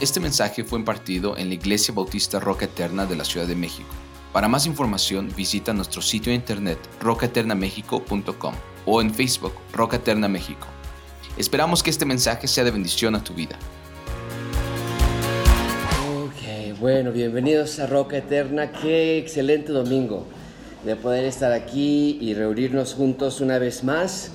Este mensaje fue impartido en la Iglesia Bautista Roca Eterna de la Ciudad de México. Para más información visita nuestro sitio de internet rocaeternamexico.com o en Facebook Roca Eterna México. Esperamos que este mensaje sea de bendición a tu vida. Ok, bueno, bienvenidos a Roca Eterna. Qué excelente domingo de poder estar aquí y reunirnos juntos una vez más.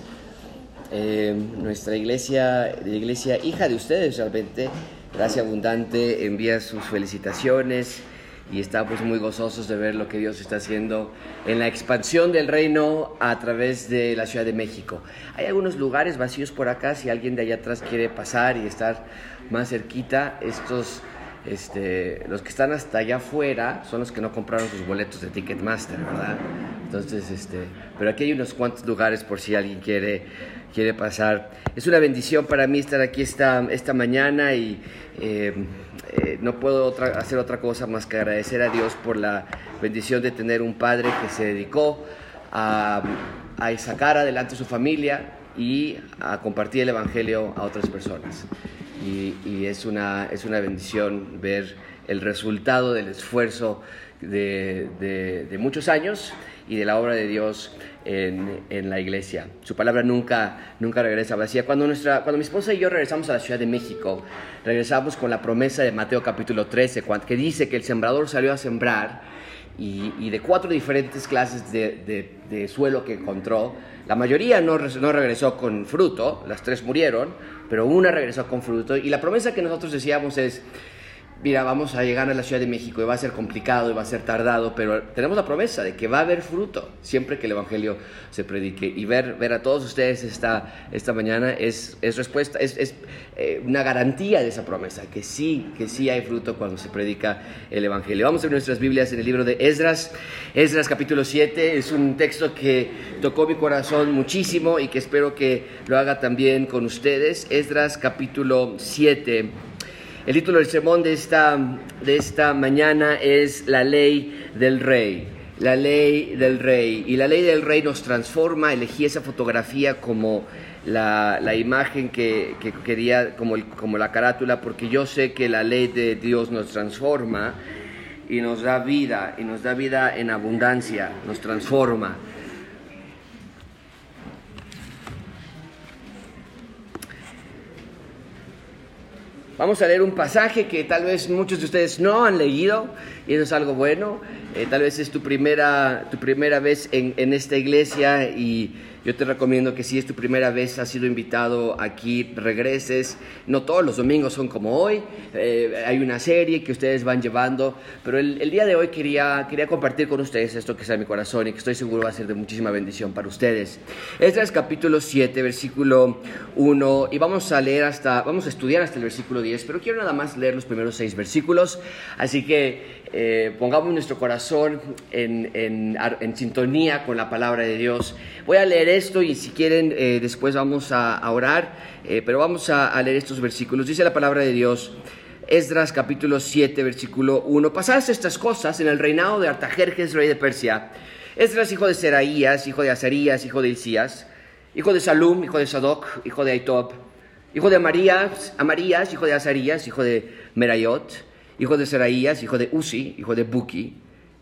Eh, nuestra iglesia, la iglesia hija de ustedes realmente, Gracia Abundante, envía sus felicitaciones y estamos muy gozosos de ver lo que Dios está haciendo en la expansión del reino a través de la Ciudad de México. Hay algunos lugares vacíos por acá, si alguien de allá atrás quiere pasar y estar más cerquita, estos este, los que están hasta allá afuera son los que no compraron sus boletos de Ticketmaster, ¿verdad? Entonces, este, pero aquí hay unos cuantos lugares por si alguien quiere, quiere pasar. Es una bendición para mí estar aquí esta, esta mañana y eh, eh, no puedo hacer otra cosa más que agradecer a Dios por la bendición de tener un padre que se dedicó a, a sacar adelante su familia y a compartir el Evangelio a otras personas y, es, una, es una bendición ver el resultado del esfuerzo de, de, muchos años y de la obra de Dios en, en, la iglesia. Su palabra nunca, nunca regresa vacía. Cuando, nuestra, cuando mi esposa y yo regresamos a la Ciudad de México, regresamos con la promesa de Mateo capítulo 13, que dice que el sembrador salió a sembrar y, y de cuatro diferentes clases de, de, suelo que encontró, la mayoría no, no regresó con fruto, las tres murieron, pero una regresó con fruto. Y la promesa que nosotros decíamos es, mira, vamos a llegar a la Ciudad de México y va a ser complicado y va a ser tardado, pero tenemos la promesa de que va a haber fruto siempre que el Evangelio se predique. Y ver, ver a todos ustedes esta, esta mañana es, es respuesta, es, es eh, una garantía de esa promesa, que sí, que sí hay fruto cuando se predica el Evangelio. Vamos a ver nuestras Biblias en el libro de Esdras. Esdras capítulo 7 es un texto que tocó mi corazón muchísimo y que espero que lo haga también con ustedes. Esdras capítulo 7. El título del sermón de esta, de esta mañana es La ley del rey. La ley del rey. Y la ley del rey nos transforma. Elegí esa fotografía como la, la imagen que, que quería, como, como la carátula, porque yo sé que la ley de Dios nos transforma y nos da vida, y nos da vida en abundancia, nos transforma. Vamos a leer un pasaje que tal vez muchos de ustedes no han leído y eso es algo bueno. Eh, tal vez es tu primera, tu primera vez en, en esta iglesia y yo te recomiendo que si es tu primera vez, has sido invitado aquí, regreses. No todos los domingos son como hoy. Eh, hay una serie que ustedes van llevando. Pero el, día de hoy quería, quería compartir con ustedes esto que está en mi corazón y que estoy seguro va a ser de muchísima bendición para ustedes. Este es capítulo 7, versículo 1. Y vamos a leer hasta, vamos a estudiar hasta el versículo 10. Pero quiero nada más leer los primeros seis versículos. Así que eh, pongamos nuestro corazón en, en, sintonía con la palabra de Dios. Voy a leer esto y si quieren eh, después vamos a, orar, eh, pero vamos a, leer estos versículos. Dice la palabra de Dios, Esdras capítulo 7, versículo 1. Pasadas estas cosas en el reinado de Artajerjes, rey de Persia, Esdras, hijo de Seraías, hijo de Azarías, hijo de Isías, hijo de Salum, hijo de Sadoc, hijo de Aitob, hijo de Amarías, hijo de Azarías, hijo de Merayot, hijo de Seraías, hijo de Uzi, hijo de Buki,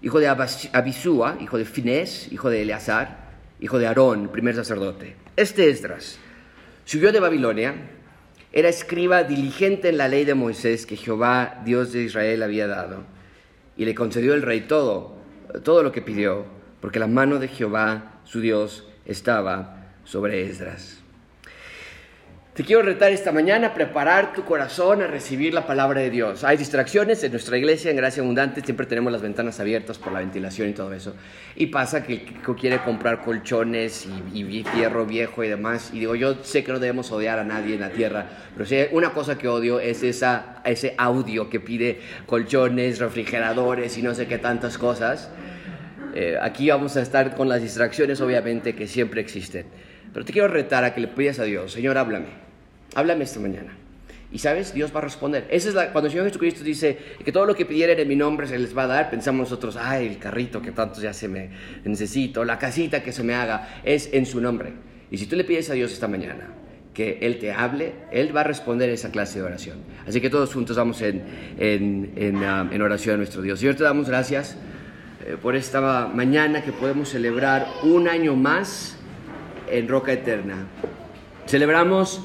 hijo de Abisúa, hijo de Finés, hijo de Eleazar, hijo de Aarón, primer sacerdote. Este Esdras subió de Babilonia, era escriba diligente en la ley de Moisés que Jehová, Dios de Israel, había dado, y le concedió el rey todo, todo lo que pidió, porque la mano de Jehová, su Dios, estaba sobre Esdras. Te quiero retar esta mañana a preparar tu corazón a recibir la palabra de Dios. Hay distracciones en nuestra iglesia, en Gracia Abundante, siempre tenemos las ventanas abiertas por la ventilación y todo eso. Y pasa que el quiere comprar colchones y, y, fierro viejo y demás. Y digo, yo sé que no debemos odiar a nadie en la tierra, pero si una cosa que odio es esa, ese audio que pide colchones, refrigeradores y no sé qué tantas cosas. Eh, aquí vamos a estar con las distracciones, obviamente, que siempre existen. Pero te quiero retar a que le pidas a Dios, Señor, háblame, háblame esta mañana. Y sabes, Dios va a responder. Esa es la, cuando el Señor Jesucristo dice que todo lo que pidieren en mi nombre se les va a dar, pensamos nosotros, ay, el carrito que tanto ya se me necesito, la casita que se me haga, es en su nombre. Y si tú le pides a Dios esta mañana, que Él te hable, Él va a responder esa clase de oración. Así que todos juntos vamos en, en, ah, oración a nuestro Dios. Señor, te damos gracias eh, por esta mañana que podemos celebrar un año más en Roca Eterna. Celebramos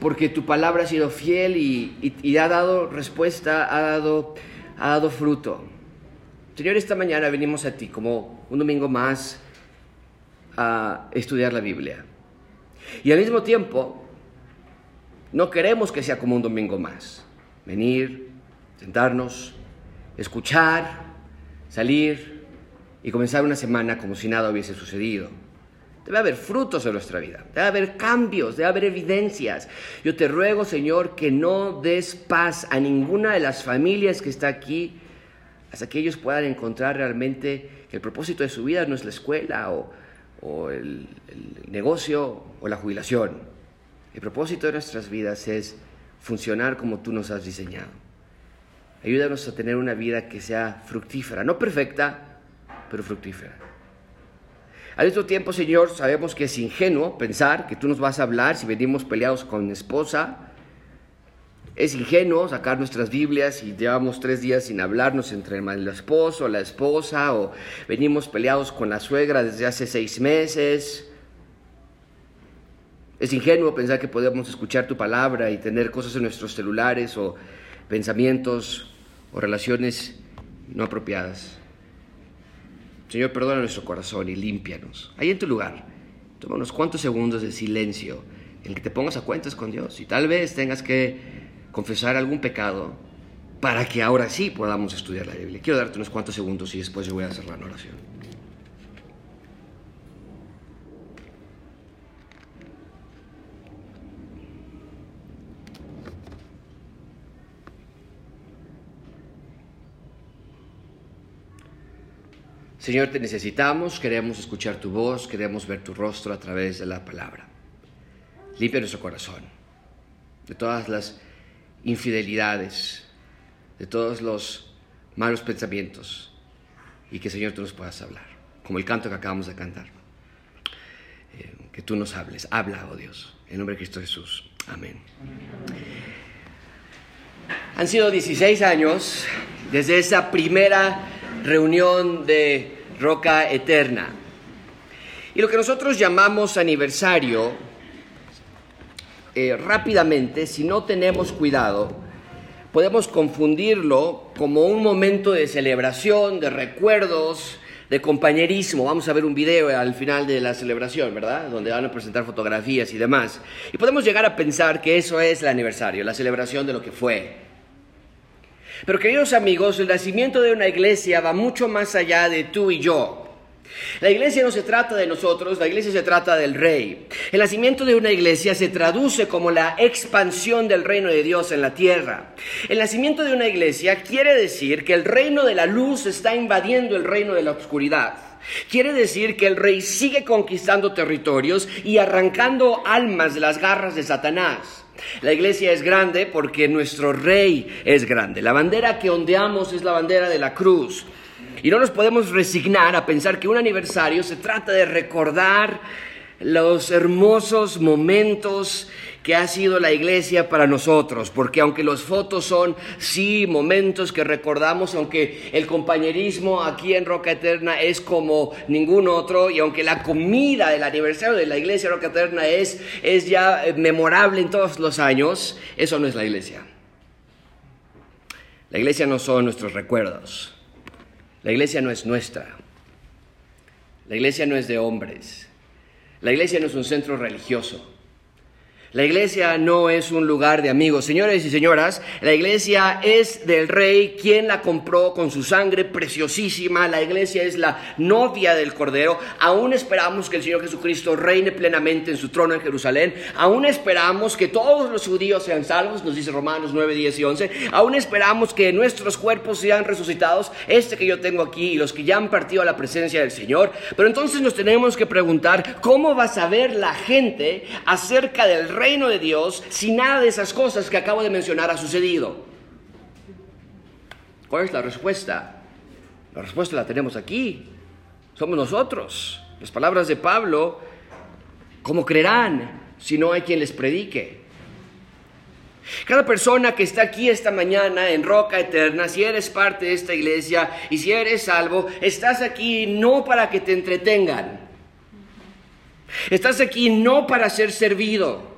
porque tu palabra ha sido fiel y, ha dado respuesta, ha dado, ha dado fruto. Señor, esta mañana venimos a ti como un domingo más a estudiar la Biblia. Y al mismo tiempo, no queremos que sea como un domingo más. Venir, sentarnos, escuchar, salir y comenzar una semana como si nada hubiese sucedido. Debe haber frutos en nuestra vida, debe haber cambios, debe haber evidencias. Yo te ruego, Señor, que no des paz a ninguna de las familias que está aquí hasta que ellos puedan encontrar realmente que el propósito de su vida no es la escuela o, o el, negocio o la jubilación. El propósito de nuestras vidas es funcionar como tú nos has diseñado. Ayúdanos a tener una vida que sea fructífera, no perfecta, pero fructífera. Al mismo tiempo, Señor, sabemos que es ingenuo pensar que tú nos vas a hablar si venimos peleados con esposa, es ingenuo sacar nuestras Biblias y llevamos tres días sin hablarnos entre el esposo, la esposa, o venimos peleados con la suegra desde hace seis meses. Es ingenuo pensar que podemos escuchar tu palabra y tener cosas en nuestros celulares o pensamientos o relaciones no apropiadas. Señor, perdona nuestro corazón y límpianos. Ahí en tu lugar, toma unos cuantos segundos de silencio en que te pongas a cuentas con Dios y tal vez tengas que confesar algún pecado para que ahora sí podamos estudiar la Biblia. Quiero darte unos cuantos segundos y después yo voy a hacer la oración. Señor, te necesitamos, queremos escuchar tu voz, queremos ver tu rostro a través de la palabra. Limpia nuestro corazón de todas las infidelidades, de todos los malos pensamientos y que Señor tú nos puedas hablar, como el canto que acabamos de cantar. Eh, que tú nos hables, habla, oh Dios, en nombre de Cristo Jesús. Amén. Han sido 16 años desde esa primera reunión de Roca Eterna. Y lo que nosotros llamamos aniversario eh, rápidamente, si no tenemos cuidado, podemos confundirlo como un momento de celebración, de recuerdos, de compañerismo. Vamos a ver un video al final de la celebración, ¿verdad? Donde van a presentar fotografías y demás. Y podemos llegar a pensar que eso es el aniversario, la celebración de lo que fue. Pero queridos amigos, el nacimiento de una iglesia va mucho más allá de tú y yo. La iglesia no se trata de nosotros, la iglesia se trata del rey. El nacimiento de una iglesia se traduce como la expansión del reino de Dios en la tierra. El nacimiento de una iglesia quiere decir que el reino de la luz está invadiendo el reino de la oscuridad. Quiere decir que el rey sigue conquistando territorios y arrancando almas de las garras de Satanás. La iglesia es grande porque nuestro rey es grande. La bandera que ondeamos es la bandera de la cruz. Y no nos podemos resignar a pensar que un aniversario se trata de recordar los hermosos momentos que ha sido la iglesia para nosotros, porque aunque las fotos son, sí, momentos que recordamos, aunque el compañerismo aquí en Roca Eterna es como ningún otro, y aunque la comida del aniversario de la iglesia Roca Eterna es, es ya memorable en todos los años, eso no es la iglesia. La iglesia no son nuestros recuerdos. La iglesia no es nuestra. La iglesia no es de hombres. La iglesia no es un centro religioso. La iglesia no es un lugar de amigos. Señores y señoras, la iglesia es del rey quien la compró con su sangre preciosísima. La iglesia es la novia del Cordero. Aún esperamos que el Señor Jesucristo reine plenamente en su trono en Jerusalén. Aún esperamos que todos los judíos sean salvos, nos dice Romanos 9, 10 y 11. Aún esperamos que nuestros cuerpos sean resucitados, este que yo tengo aquí y los que ya han partido a la presencia del Señor. Pero entonces nos tenemos que preguntar, ¿cómo va a saber la gente acerca del rey? Reino de Dios si nada de esas cosas que acabo de mencionar ha sucedido? ¿Cuál es la respuesta? La respuesta la tenemos aquí. Somos nosotros. Las palabras de Pablo, ¿cómo creerán si no hay quien les predique? Cada persona que está aquí esta mañana en Roca Eterna, si eres parte de esta iglesia y si eres salvo, estás aquí no para que te entretengan. Estás aquí no para ser servido.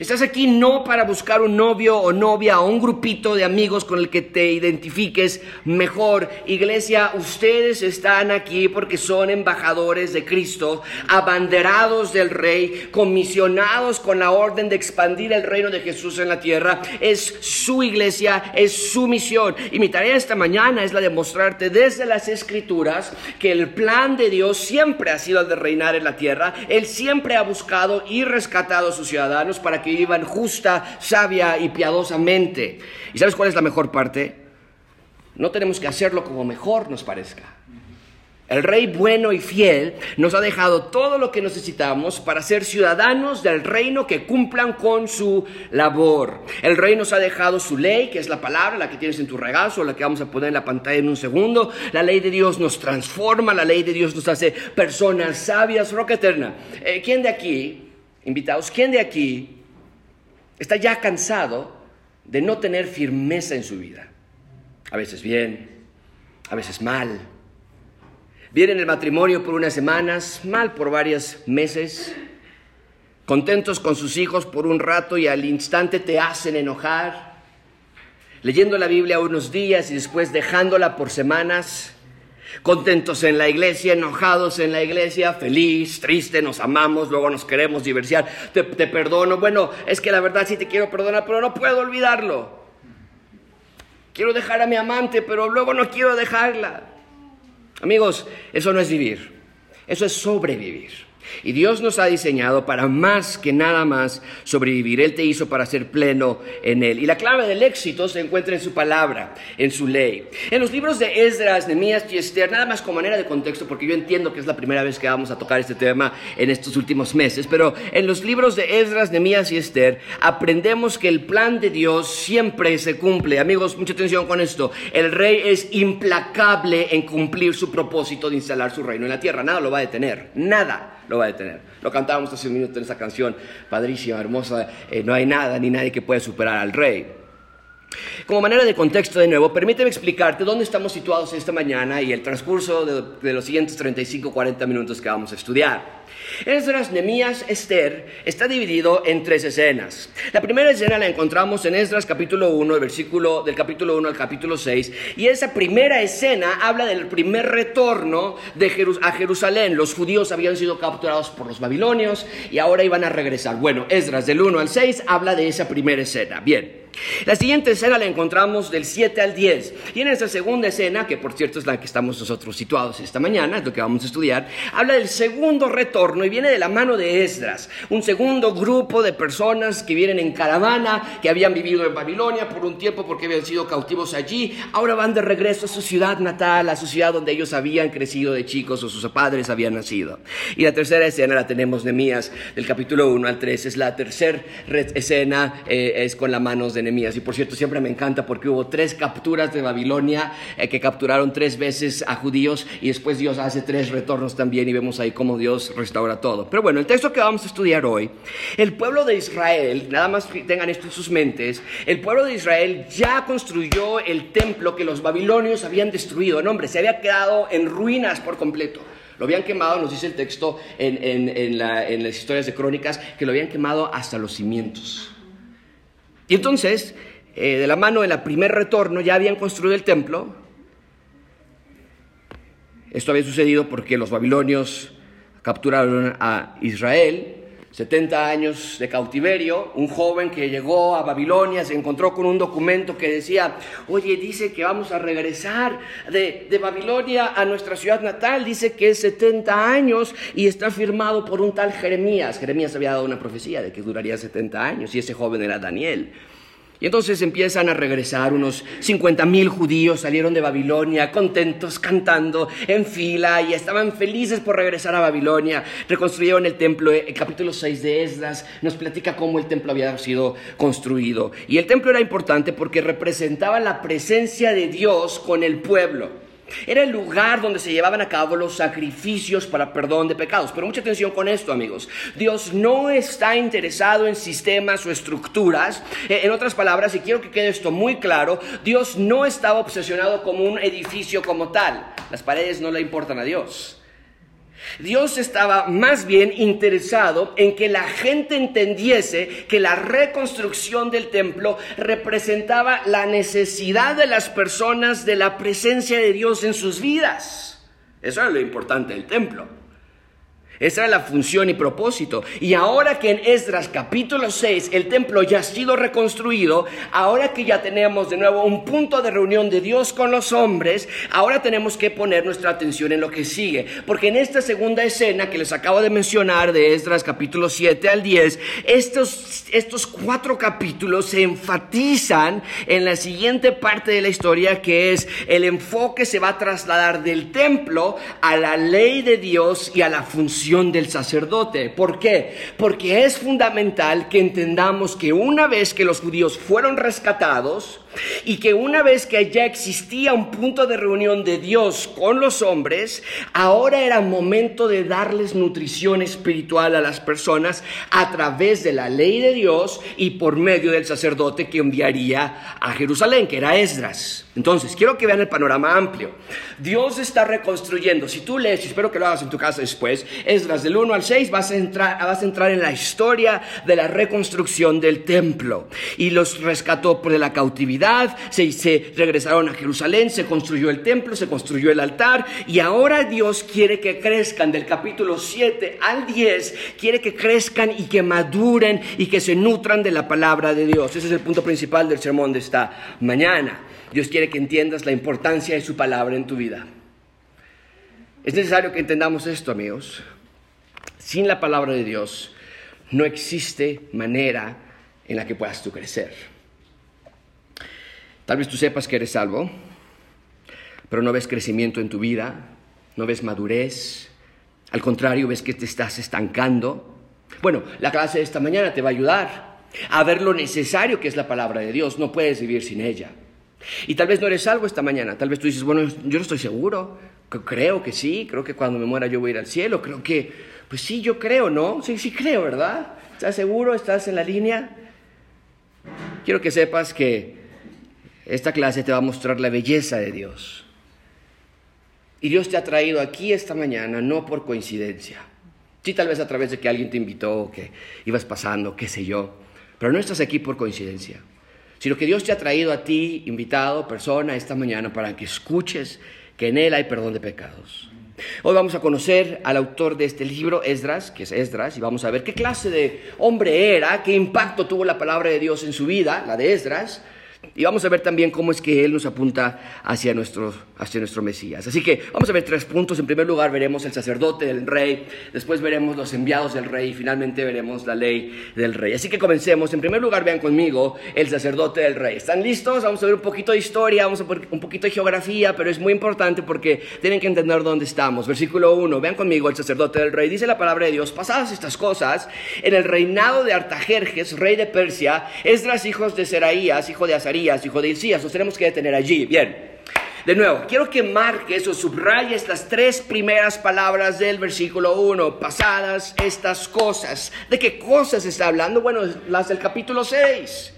Estás aquí no para buscar un novio o novia o un grupito de amigos con el que te identifiques mejor. Iglesia, ustedes están aquí porque son embajadores de Cristo, abanderados del Rey, comisionados con la orden de expandir el reino de Jesús en la tierra. Es su iglesia, es su misión. Y mi tarea esta mañana es la de mostrarte desde las escrituras que el plan de Dios siempre ha sido el de reinar en la tierra. Él siempre ha buscado y rescatado a sus ciudadanos para que vivan justa, sabia y piadosamente. ¿Y sabes cuál es la mejor parte? No tenemos que hacerlo como mejor nos parezca. El Rey bueno y fiel nos ha dejado todo lo que necesitamos para ser ciudadanos del reino que cumplan con su labor. El Rey nos ha dejado su ley, que es la palabra, la que tienes en tu regazo, la que vamos a poner en la pantalla en un segundo. La ley de Dios nos transforma, la ley de Dios nos hace personas sabias, roca eterna. Eh, ¿Quién de aquí invitados, ¿quién de aquí está ya cansado de no tener firmeza en su vida? A veces bien, a veces mal. Bien en el matrimonio por unas semanas, mal por varios meses, contentos con sus hijos por un rato y al instante te hacen enojar, leyendo la Biblia unos días y después dejándola por semanas contentos en la iglesia, enojados en la iglesia, feliz, triste, nos amamos, luego nos queremos diversiar, te, te, perdono, bueno, es que la verdad sí te quiero perdonar, pero no puedo olvidarlo. Quiero dejar a mi amante, pero luego no quiero dejarla. Amigos, eso no es vivir, eso es sobrevivir. Y Dios nos ha diseñado para más que nada más sobrevivir. Él te hizo para ser pleno en Él. Y la clave del éxito se encuentra en su palabra, en su ley. En los libros de Esdras, Nehemías y Esther, nada más como manera de contexto, porque yo entiendo que es la primera vez que vamos a tocar este tema en estos últimos meses, pero en los libros de Esdras, Nehemías y Esther aprendemos que el plan de Dios siempre se cumple. Amigos, mucha atención con esto. El rey es implacable en cumplir su propósito de instalar su reino en la tierra. Nada lo va a detener. Nada lo va a detener. Lo cantábamos hace un minuto en esa canción, padrísima, hermosa. Eh, no hay nada ni nadie que pueda superar al rey. Como manera de contexto de nuevo, permíteme explicarte dónde estamos situados esta mañana y el transcurso de, los siguientes 35-40 minutos que vamos a estudiar. Esdras, Nemías, Esther está dividido en tres escenas. La primera escena la encontramos en Esdras capítulo 1, el versículo del capítulo 1 al capítulo 6, y esa primera escena habla del primer retorno de a Jerusalén. Los judíos habían sido capturados por los babilonios y ahora iban a regresar. Bueno, Esdras del 1 al 6 habla de esa primera escena. Bien. La siguiente escena la encontramos del 7 al 10. Y en esa segunda escena, que por cierto es la que estamos nosotros situados esta mañana, es lo que vamos a estudiar, habla del segundo retorno y viene de la mano de Esdras, un segundo grupo de personas que vienen en caravana, que habían vivido en Babilonia por un tiempo porque habían sido cautivos allí, ahora van de regreso a su ciudad natal, a su ciudad donde ellos habían crecido de chicos o sus padres habían nacido. Y la tercera escena la tenemos de Mías, del capítulo 1 al 3, es la tercera escena, eh, es con las manos de y por cierto, siempre me encanta porque hubo tres capturas de Babilonia eh, que capturaron tres veces a judíos y después Dios hace tres retornos también y vemos ahí cómo Dios restaura todo. Pero bueno, el texto que vamos a estudiar hoy, el pueblo de Israel, nada más tengan esto en sus mentes, el pueblo de Israel ya construyó el templo que los babilonios habían destruido. No, hombre, se había quedado en ruinas por completo. Lo habían quemado, nos dice el texto en, en las historias de crónicas, que lo habían quemado hasta los cimientos. Y entonces, eh, de la mano del primer retorno, ya habían construido el templo. Esto había sucedido porque los babilonios capturaron a Israel 70 años de cautiverio, un joven que llegó a Babilonia se encontró con un documento que decía, oye, dice que vamos a regresar de, Babilonia a nuestra ciudad natal, dice que es 70 años y está firmado por un tal Jeremías. Jeremías había dado una profecía de que duraría 70 años y ese joven era Daniel. Y entonces empiezan a regresar unos 50 mil judíos, salieron de Babilonia contentos, cantando en fila y estaban felices por regresar a Babilonia. Reconstruyeron el templo, el capítulo 6 de Esdras nos platica cómo el templo había sido construido. Y el templo era importante porque representaba la presencia de Dios con el pueblo. Era el lugar donde se llevaban a cabo los sacrificios para perdón de pecados. Pero mucha atención con esto, amigos. Dios no está interesado en sistemas o estructuras. Eh, en otras palabras, y quiero que quede esto muy claro, Dios no estaba obsesionado como un edificio como tal. Las paredes no le importan a Dios. Dios estaba más bien interesado en que la gente entendiese que la reconstrucción del templo representaba la necesidad de las personas de la presencia de Dios en sus vidas. Eso era lo importante del templo. Esa era la función y propósito. Y ahora que en Esdras capítulo 6 el templo ya ha sido reconstruido, ahora que ya tenemos de nuevo un punto de reunión de Dios con los hombres, ahora tenemos que poner nuestra atención en lo que sigue. Porque en esta segunda escena que les acabo de mencionar de Esdras capítulo 7 al 10, estos, estos cuatro capítulos se enfatizan en la siguiente parte de la historia que es el enfoque se va a trasladar del templo a la ley de Dios y a la función del sacerdote. ¿Por qué? Porque es fundamental que entendamos que una vez que los judíos fueron rescatados, y que una vez que ya existía un punto de reunión de Dios con los hombres, ahora era momento de darles nutrición espiritual a las personas a través de la ley de Dios y por medio del sacerdote que enviaría a Jerusalén, que era Esdras. Entonces, quiero que vean el panorama amplio. Dios está reconstruyendo. Si tú lees, y espero que lo hagas en tu casa después, Esdras del 1 al 6, vas a entrar, vas a entrar en la historia de la reconstrucción del templo. Y los rescató por la cautividad se, regresaron a Jerusalén, se construyó el templo, se construyó el altar y ahora Dios quiere que crezcan del capítulo 7 al 10, quiere que crezcan y que maduren y que se nutran de la palabra de Dios. Ese es el punto principal del sermón de esta mañana. Dios quiere que entiendas la importancia de su palabra en tu vida. Es necesario que entendamos esto, amigos. Sin la palabra de Dios no existe manera en la que puedas tú crecer. Tal vez tú sepas que eres salvo, pero no ves crecimiento en tu vida, no ves madurez, al contrario, ves que te estás estancando. Bueno, la clase de esta mañana te va a ayudar a ver lo necesario que es la palabra de Dios, no puedes vivir sin ella. Y tal vez no eres salvo esta mañana, tal vez tú dices, bueno, yo no estoy seguro, creo que sí, creo que cuando me muera yo voy a ir al cielo, creo que, pues sí, yo creo, ¿no? Sí, sí creo, ¿verdad? ¿Estás seguro? ¿Estás en la línea? Quiero que sepas que esta clase te va a mostrar la belleza de Dios. Y Dios te ha traído aquí esta mañana no por coincidencia. Sí, tal vez a través de que alguien te invitó, que ibas pasando, qué sé yo. Pero no estás aquí por coincidencia. Sino que Dios te ha traído a ti, invitado, persona, esta mañana para que escuches que en Él hay perdón de pecados. Hoy vamos a conocer al autor de este libro, Esdras, que es Esdras, y vamos a ver qué clase de hombre era, qué impacto tuvo la palabra de Dios en su vida, la de Esdras, y vamos a ver también cómo es que Él nos apunta hacia nuestro, hacia nuestro Mesías. Así que vamos a ver tres puntos. En primer lugar veremos el sacerdote del rey, después veremos los enviados del rey y finalmente veremos la ley del rey. Así que comencemos. En primer lugar vean conmigo el sacerdote del rey. ¿Están listos? Vamos a ver un poquito de historia, vamos a ver un poquito de geografía, pero es muy importante porque tienen que entender dónde estamos. Versículo 1, vean conmigo el sacerdote del rey. Dice la palabra de Dios, pasadas estas cosas, en el reinado de Artajerjes, rey de Persia, Esdras, hijos de Seraías, hijo de Azarías, hijo de Isías, nos tenemos que detener allí. Bien. De nuevo, quiero que marques o subrayes las tres primeras palabras del versículo 1, pasadas estas cosas. ¿De qué cosas está hablando? Bueno, las del capítulo 6.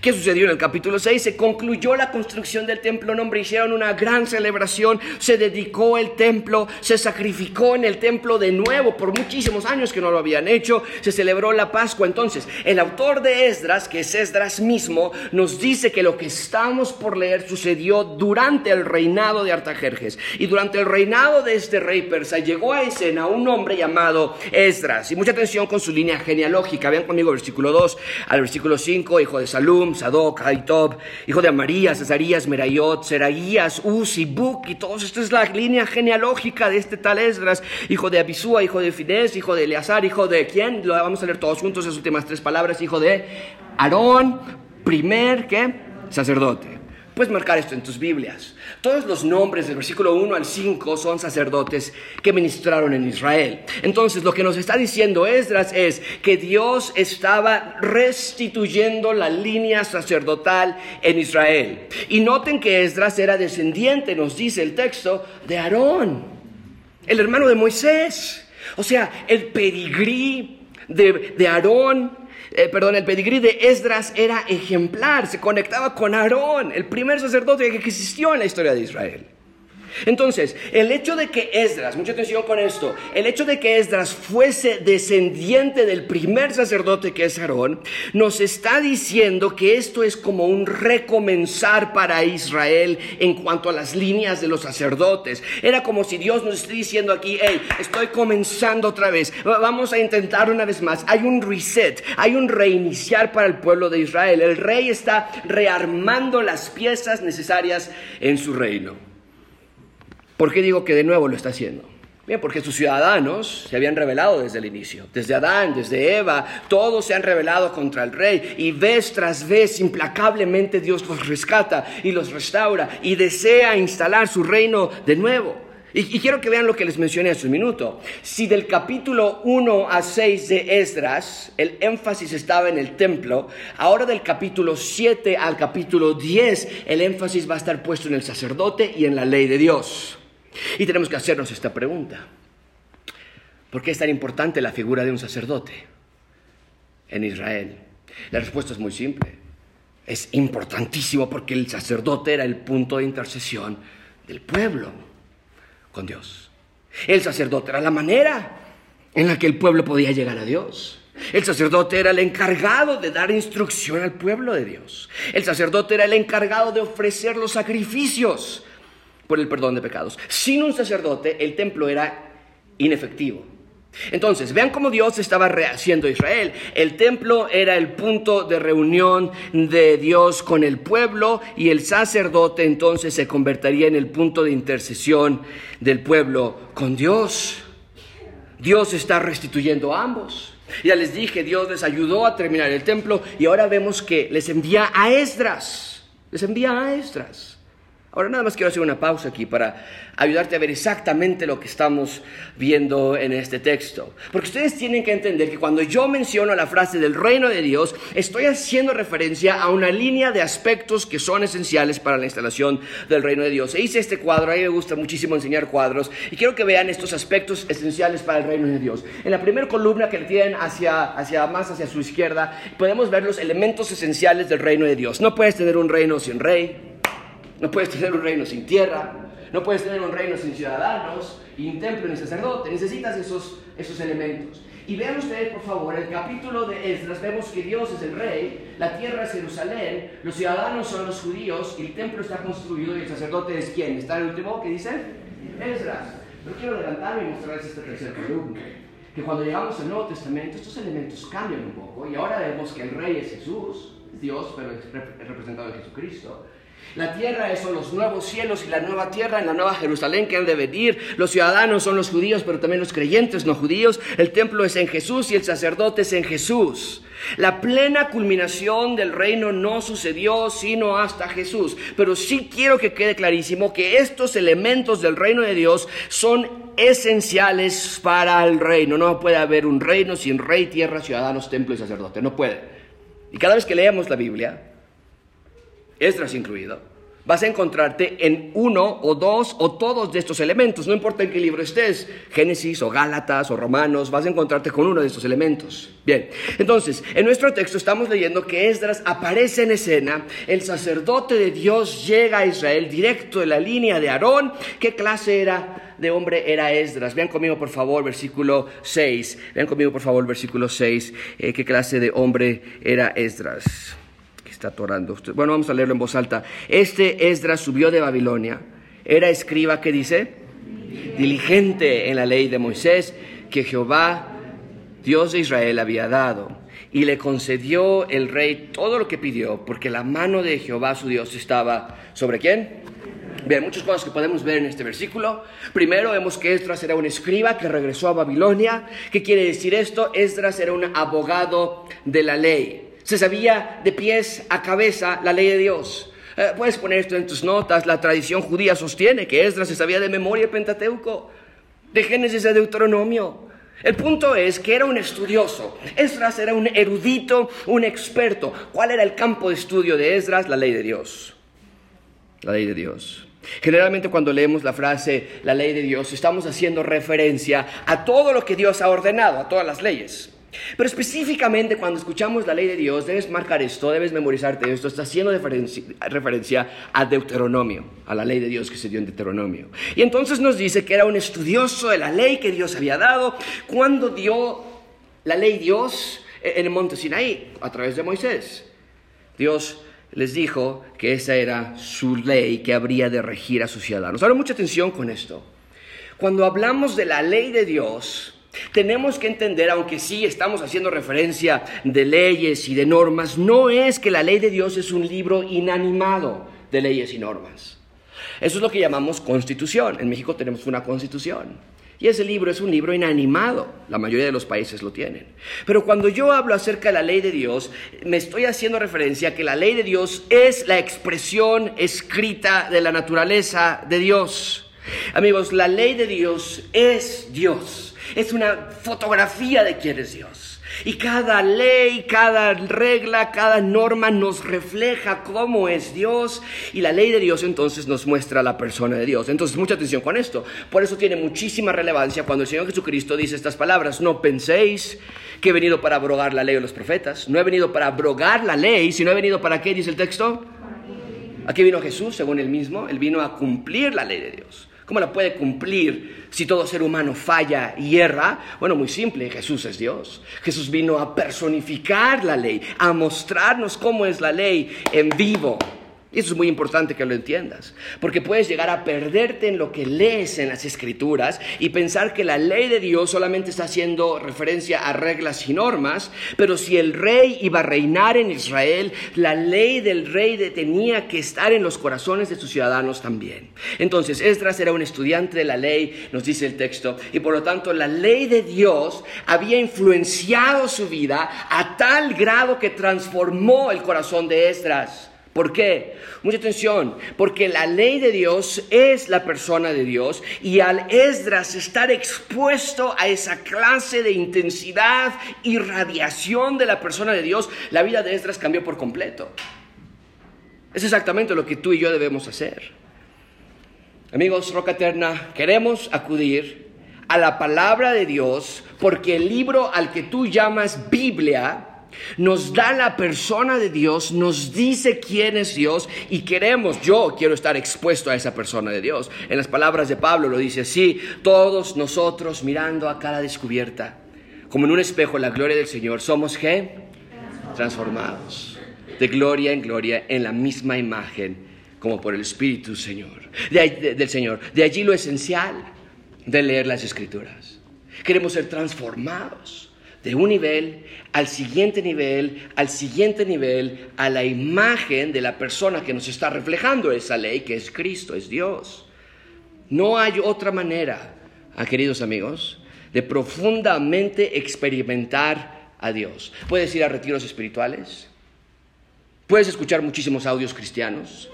¿Qué sucedió en el capítulo 6? Se concluyó la construcción del templo, hombre, hicieron una gran celebración, se dedicó el templo, se sacrificó en el templo de nuevo por muchísimos años que no lo habían hecho, se celebró la Pascua. Entonces, el autor de Esdras, que es Esdras mismo, nos dice que lo que estamos por leer sucedió durante el reinado de Artajerjes. Y durante el reinado de este rey persa llegó a escena un hombre llamado Esdras. Y mucha atención con su línea genealógica. Vean conmigo versículo 2 al versículo 5, hijo de Salud Sadoc, Aitob, hijo de Amarías, Cesarías, Merayot, Seraías, Uzi, Buk, y todos. Esta es la línea genealógica de este tal Esdras, hijo de Abisúa, hijo de Fines, hijo de Eleazar, hijo de quién? Lo vamos a leer todos juntos, las últimas tres palabras, hijo de Aarón, primer, ¿qué? Sacerdote. Puedes marcar esto en tus Biblias. Todos los nombres del versículo 1 al 5 son sacerdotes que ministraron en Israel. Entonces, lo que nos está diciendo Esdras es que Dios estaba restituyendo la línea sacerdotal en Israel. Y noten que Esdras era descendiente, nos dice el texto, de Aarón, el hermano de Moisés. O sea, el pedigrí de, de Aarón eh, perdón, el pedigrí de Esdras era ejemplar, se conectaba con Aarón, el primer sacerdote que existió en la historia de Israel. Entonces, el hecho de que Esdras, mucha atención con esto, el hecho de que Esdras fuese descendiente del primer sacerdote que es Aarón, nos está diciendo que esto es como un recomenzar para Israel en cuanto a las líneas de los sacerdotes. Era como si Dios nos esté diciendo aquí, hey, estoy comenzando otra vez, vamos a intentar una vez más. Hay un reset, hay un reiniciar para el pueblo de Israel. El rey está rearmando las piezas necesarias en su reino. ¿Por qué digo que de nuevo lo está haciendo? Bien, porque sus ciudadanos se habían rebelado desde el inicio. Desde Adán, desde Eva, todos se han rebelado contra el rey. Y vez tras vez, implacablemente Dios los rescata y los restaura y desea instalar su reino de nuevo. Y, quiero que vean lo que les mencioné hace un minuto. Si del capítulo 1 a 6 de Esdras el énfasis estaba en el templo, ahora del capítulo 7 al capítulo 10 el énfasis va a estar puesto en el sacerdote y en la ley de Dios. Y tenemos que hacernos esta pregunta. ¿Por qué es tan importante la figura de un sacerdote en Israel? La respuesta es muy simple. Es importantísimo porque el sacerdote era el punto de intercesión del pueblo con Dios. El sacerdote era la manera en la que el pueblo podía llegar a Dios. El sacerdote era el encargado de dar instrucción al pueblo de Dios. El sacerdote era el encargado de ofrecer los sacrificios por el perdón de pecados. Sin un sacerdote el templo era inefectivo. Entonces, vean cómo Dios estaba rehaciendo Israel. El templo era el punto de reunión de Dios con el pueblo y el sacerdote entonces se convertiría en el punto de intercesión del pueblo con Dios. Dios está restituyendo a ambos. Ya les dije, Dios les ayudó a terminar el templo y ahora vemos que les envía a Esdras. Les envía a Esdras. Ahora nada más quiero hacer una pausa aquí para ayudarte a ver exactamente lo que estamos viendo en este texto. Porque ustedes tienen que entender que cuando yo menciono la frase del reino de Dios, estoy haciendo referencia a una línea de aspectos que son esenciales para la instalación del reino de Dios. E hice este cuadro, a mí me gusta muchísimo enseñar cuadros, y quiero que vean estos aspectos esenciales para el reino de Dios. En la primera columna que le tienen hacia, hacia más hacia su izquierda, podemos ver los elementos esenciales del reino de Dios. No puedes tener un reino sin rey. No puedes tener un reino sin tierra, no puedes tener un reino sin ciudadanos, y un templo ni sacerdote. Necesitas esos, esos elementos. Y vean ustedes, por favor, el capítulo de Esdras. Vemos que Dios es el rey, la tierra es Jerusalén, los ciudadanos son los judíos, el templo está construido y el sacerdote es quién. ¿Está el último que dice? Esdras. Pero quiero adelantarme y mostrarles esta tercera columna. Que cuando llegamos al Nuevo Testamento, estos elementos cambian un poco. Y ahora vemos que el rey es Jesús, Dios, pero es representado en Jesucristo. La tierra son los nuevos cielos y la nueva tierra en la nueva Jerusalén que han de venir. Los ciudadanos son los judíos, pero también los creyentes no judíos. El templo es en Jesús y el sacerdote es en Jesús. La plena culminación del reino no sucedió sino hasta Jesús. Pero sí quiero que quede clarísimo que estos elementos del reino de Dios son esenciales para el reino. No puede haber un reino sin rey, tierra, ciudadanos, templo y sacerdote. No puede. Y cada vez que leemos la Biblia, Esdras incluido, vas a encontrarte en uno o dos o todos de estos elementos, no importa en qué libro estés, Génesis o Gálatas o Romanos, vas a encontrarte con uno de estos elementos. Bien, entonces, en nuestro texto estamos leyendo que Esdras aparece en escena, el sacerdote de Dios llega a Israel directo de la línea de Aarón, ¿qué clase era? de hombre era Esdras. Vean conmigo, por favor, versículo 6. Vean conmigo, por favor, versículo 6. Eh, ¿Qué clase de hombre era Esdras? Está atorando. Bueno, vamos a leerlo en voz alta. Este Esdras subió de Babilonia. Era escriba que dice, diligente en la ley de Moisés que Jehová, Dios de Israel, había dado. Y le concedió el rey todo lo que pidió, porque la mano de Jehová su Dios estaba sobre quién? Bien, muchas cosas que podemos ver en este versículo. Primero vemos que Esdras era un escriba que regresó a Babilonia. ¿Qué quiere decir esto? Esdras era un abogado de la ley se sabía de pies a cabeza la ley de Dios. Eh, puedes poner esto en tus notas. La tradición judía sostiene que Esdras se sabía de memoria el Pentateuco, de Génesis a Deuteronomio. El punto es que era un estudioso. Esdras era un erudito, un experto. ¿Cuál era el campo de estudio de Esdras? La ley de Dios. La ley de Dios. Generalmente cuando leemos la frase la ley de Dios estamos haciendo referencia a todo lo que Dios ha ordenado, a todas las leyes. Pero específicamente cuando escuchamos la ley de Dios, debes marcar esto, debes memorizarte esto, está haciendo referencia a Deuteronomio, a la ley de Dios que se dio en Deuteronomio. Y entonces nos dice que era un estudioso de la ley que Dios había dado cuando dio la ley Dios en el monte Sinaí a través de Moisés. Dios les dijo que esa era su ley que habría de regir a sus ciudadanos. Ahora mucha atención con esto. Cuando hablamos de la ley de Dios, tenemos que entender, aunque sí estamos haciendo referencia de leyes y de normas, no es que la ley de Dios es un libro inanimado de leyes y normas. Eso es lo que llamamos constitución. En México tenemos una constitución. Y ese libro es un libro inanimado. La mayoría de los países lo tienen. Pero cuando yo hablo acerca de la ley de Dios, me estoy haciendo referencia a que la ley de Dios es la expresión escrita de la naturaleza de Dios. Amigos, la ley de Dios es Dios es una fotografía de quién es Dios. Y cada ley, cada regla, cada norma nos refleja cómo es Dios. Y la ley de Dios entonces nos muestra la persona de Dios. Entonces, mucha atención con esto. Por eso tiene muchísima relevancia cuando el Señor Jesucristo dice estas palabras. No penséis que he venido para abrogar la ley de los profetas. No he venido para abrogar la ley, sino he venido para qué, dice el texto. Aquí vino Jesús, según él mismo. Él vino a cumplir la ley de Dios. ¿Cómo la puede cumplir si todo ser humano falla y erra? Bueno, muy simple, Jesús es Dios. Jesús vino a personificar la ley, a mostrarnos cómo es la ley en vivo. Y eso es muy importante que lo entiendas, porque puedes llegar a perderte en lo que lees en las escrituras y pensar que la ley de Dios solamente está haciendo referencia a reglas y normas, pero si el rey iba a reinar en Israel, la ley del rey tenía que estar en los corazones de sus ciudadanos también. Entonces, Esdras era un estudiante de la ley, nos dice el texto, y por lo tanto la ley de Dios había influenciado su vida a tal grado que transformó el corazón de Esdras. ¿Por qué? Mucha atención, porque la ley de Dios es la persona de Dios y al Esdras estar expuesto a esa clase de intensidad y radiación de la persona de Dios, la vida de Esdras cambió por completo. Es exactamente lo que tú y yo debemos hacer. Amigos, Roca Eterna, queremos acudir a la palabra de Dios porque el libro al que tú llamas Biblia, nos da la persona de Dios, nos dice quién es Dios y queremos, yo quiero estar expuesto a esa persona de Dios. En las palabras de Pablo lo dice así, todos nosotros mirando a cara descubierta, como en un espejo la gloria del Señor, somos qué? Transformados de gloria en gloria en la misma imagen como por el Espíritu Señor, del Señor. De allí lo esencial de leer las Escrituras. Queremos ser transformados de un nivel al siguiente nivel, al siguiente nivel, a la imagen de la persona que nos está reflejando esa ley, que es Cristo, es Dios. No hay otra manera, ah, queridos amigos, de profundamente experimentar a Dios. Puedes ir a retiros espirituales, puedes escuchar muchísimos audios cristianos,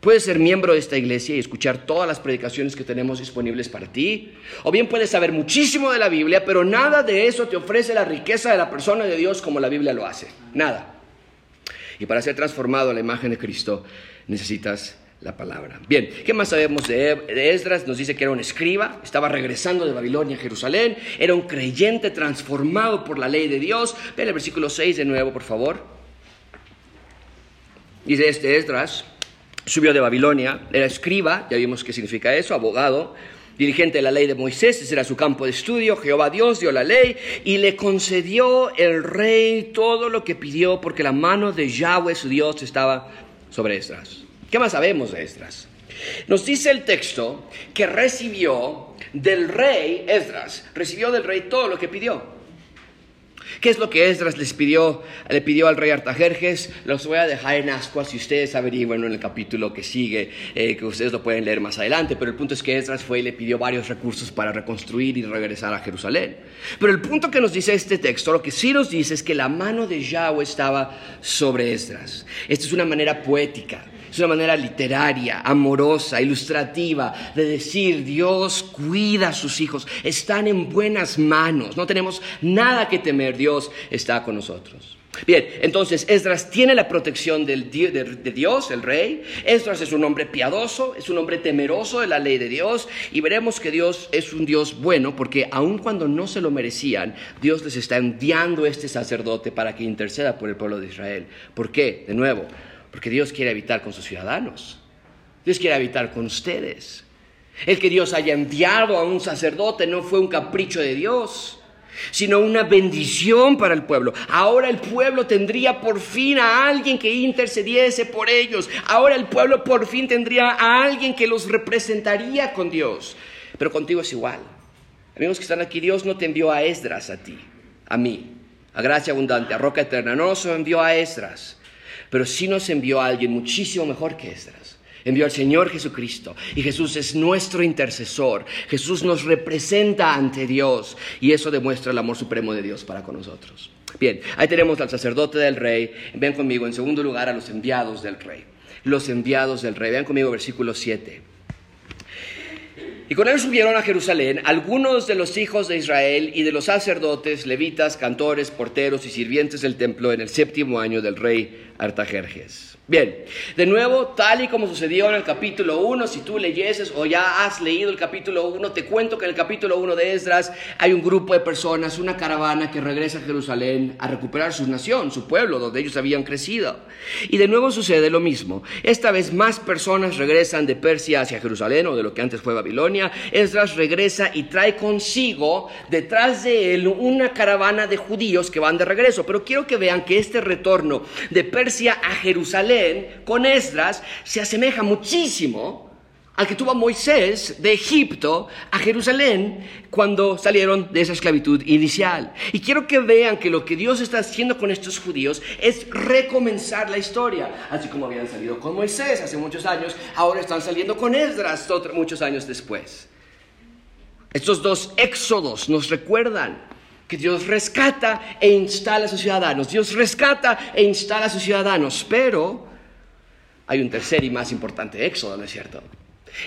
Puedes ser miembro de esta iglesia y escuchar todas las predicaciones que tenemos disponibles para ti. O bien puedes saber muchísimo de la Biblia, pero nada de eso te ofrece la riqueza de la persona de Dios como la Biblia lo hace. Nada. Y para ser transformado a la imagen de Cristo necesitas la palabra. Bien, ¿qué más sabemos de Esdras? Nos dice que era un escriba, estaba regresando de Babilonia a Jerusalén, era un creyente transformado por la ley de Dios. Ven el versículo 6 de nuevo, por favor. Dice este Esdras, subió de Babilonia, era escriba, ya vimos qué significa eso, abogado, dirigente de la ley de Moisés, ese era su campo de estudio, Jehová Dios dio la ley y le concedió el rey todo lo que pidió porque la mano de Yahweh su Dios estaba sobre Esdras. ¿Qué más sabemos de Esdras? Nos dice el texto que recibió del rey Esdras, recibió del rey todo lo que pidió. ¿Qué es lo que Esdras les pidió, le pidió al rey Artajerjes? Los voy a dejar en ascuas si ustedes averiguan en el capítulo que sigue, eh, que ustedes lo pueden leer más adelante, pero el punto es que Esdras fue y le pidió varios recursos para reconstruir y regresar a Jerusalén. Pero el punto que nos dice este texto, lo que sí nos dice es que la mano de Yahweh estaba sobre Esdras. Esta es una manera poética Es una manera literaria, amorosa, ilustrativa de decir Dios cuida a sus hijos, están en buenas manos, no tenemos nada que temer, Dios está con nosotros. Bien, entonces Esdras tiene la protección de, Dios, el rey. Esdras es un hombre piadoso, es un hombre temeroso de la ley de Dios. Y veremos que Dios es un Dios bueno porque aun cuando no se lo merecían, Dios les está enviando este sacerdote para que interceda por el pueblo de Israel. ¿Por qué? De nuevo, porque Dios quiere habitar con sus ciudadanos. Dios quiere habitar con ustedes. El que Dios haya enviado a un sacerdote no fue un capricho de Dios sino una bendición para el pueblo. Ahora el pueblo tendría por fin a alguien que intercediese por ellos. Ahora el pueblo por fin tendría a alguien que los representaría con Dios. Pero contigo es igual. Amigos que están aquí, Dios no te envió a Esdras a ti, a mí, a gracia abundante, a roca eterna. No nos envió a Esdras, pero sí nos envió a alguien muchísimo mejor que Esdras envió al Señor Jesucristo y Jesús es nuestro intercesor. Jesús nos representa ante Dios y eso demuestra el amor supremo de Dios para con nosotros. Bien, ahí tenemos al sacerdote del rey. Ven conmigo en segundo lugar a los enviados del rey. Los enviados del rey. Vean conmigo versículo 7. Y con él subieron a Jerusalén algunos de los hijos de Israel y de los sacerdotes, levitas, cantores, porteros y sirvientes del templo en el séptimo año del rey Artajerjes. Bien, de nuevo, tal y como sucedió en el capítulo 1, si tú leyeses o ya has leído el capítulo 1, te cuento que en el capítulo 1 de Esdras hay un grupo de personas, una caravana que regresa a Jerusalén a recuperar su nación, su pueblo, donde ellos habían crecido. Y de nuevo sucede lo mismo. Esta vez más personas regresan de Persia hacia Jerusalén o de lo que antes fue Babilonia. Esdras regresa y trae consigo detrás de él una caravana de judíos que van de regreso. Pero quiero que vean que este retorno de Persia a Jerusalén con Esdras se asemeja muchísimo al que tuvo Moisés de Egipto a Jerusalén cuando salieron de esa esclavitud inicial. Y quiero que vean que lo que Dios está haciendo con estos judíos es recomenzar la historia. Así como habían salido con Moisés hace muchos años, ahora están saliendo con Esdras muchos años después. Estos dos éxodos nos recuerdan que Dios rescata e instala a sus ciudadanos. Dios rescata e instala a sus ciudadanos, pero hay un tercer y más importante éxodo, ¿no es cierto?